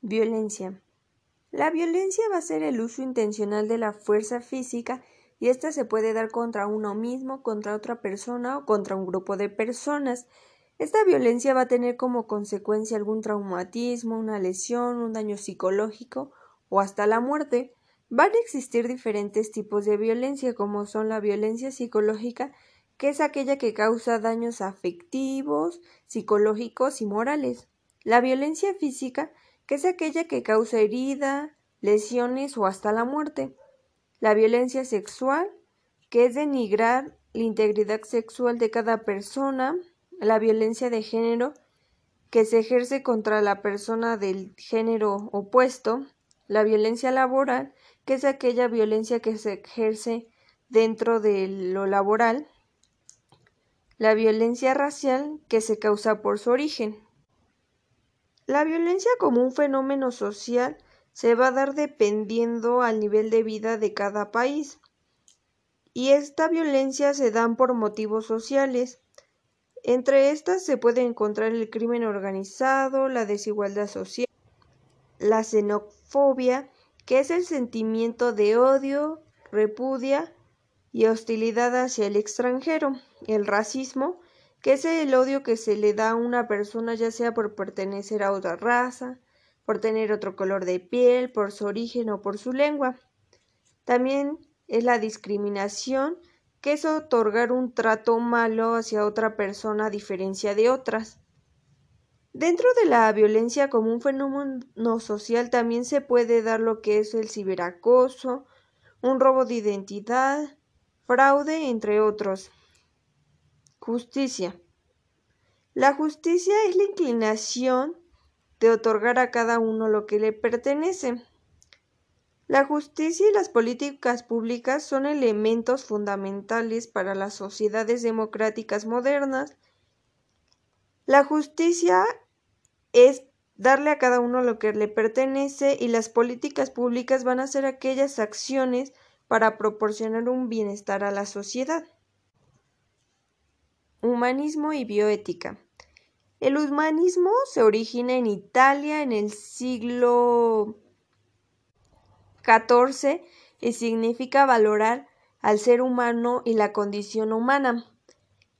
Violencia. La violencia va a ser el uso intencional de la fuerza física y esta se puede dar contra uno mismo, contra otra persona o contra un grupo de personas. Esta violencia va a tener como consecuencia algún traumatismo, una lesión, un daño psicológico o hasta la muerte. Van a existir diferentes tipos de violencia, como son la violencia psicológica, que es aquella que causa daños afectivos, psicológicos y morales. La violencia física, que es aquella que causa herida, lesiones o hasta la muerte. La violencia sexual, que es denigrar la integridad sexual de cada persona. La violencia de género, que se ejerce contra la persona del género opuesto. La violencia laboral, que es aquella violencia que se ejerce dentro de lo laboral. La violencia racial, que se causa por su origen. La violencia como un fenómeno social se va a dar dependiendo al nivel de vida de cada país. Y esta violencia se dan por motivos sociales. Entre estas se puede encontrar el crimen organizado, la desigualdad social, la xenofobia, que es el sentimiento de odio, repudia y hostilidad hacia el extranjero, el racismo, que es el odio que se le da a una persona ya sea por pertenecer a otra raza, por tener otro color de piel, por su origen o por su lengua. También es la discriminación, que es otorgar un trato malo hacia otra persona a diferencia de otras. Dentro de la violencia como un fenómeno social también se puede dar lo que es el ciberacoso, un robo de identidad, fraude, entre otros. Justicia. La justicia es la inclinación de otorgar a cada uno lo que le pertenece. La justicia y las políticas públicas son elementos fundamentales para las sociedades democráticas modernas. La justicia es darle a cada uno lo que le pertenece y las políticas públicas van a ser aquellas acciones para proporcionar un bienestar a la sociedad. Humanismo y bioética. El humanismo se origina en Italia en el siglo XIV y significa valorar al ser humano y la condición humana.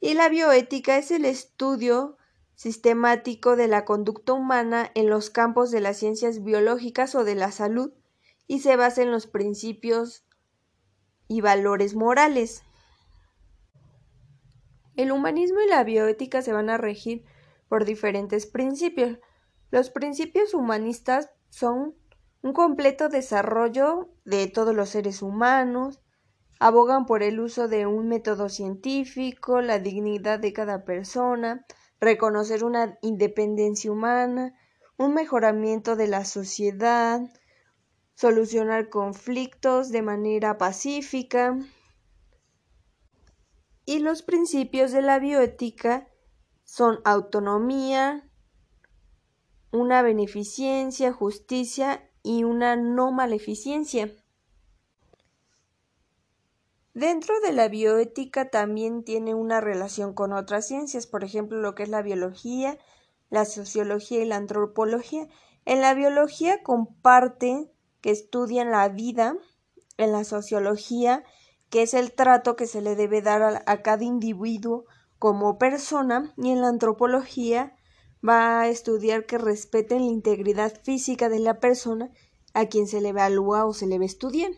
Y la bioética es el estudio sistemático de la conducta humana en los campos de las ciencias biológicas o de la salud y se basa en los principios y valores morales. El humanismo y la bioética se van a regir por diferentes principios. Los principios humanistas son un completo desarrollo de todos los seres humanos, abogan por el uso de un método científico, la dignidad de cada persona, reconocer una independencia humana, un mejoramiento de la sociedad, solucionar conflictos de manera pacífica, y los principios de la bioética son autonomía, una beneficencia, justicia y una no maleficencia. Dentro de la bioética también tiene una relación con otras ciencias, por ejemplo, lo que es la biología, la sociología y la antropología. En la biología comparte que estudian la vida, en la sociología que es el trato que se le debe dar a, cada individuo como persona, y en la antropología va a estudiar que respeten la integridad física de la persona a quien se le evalúa o se le a estudiar.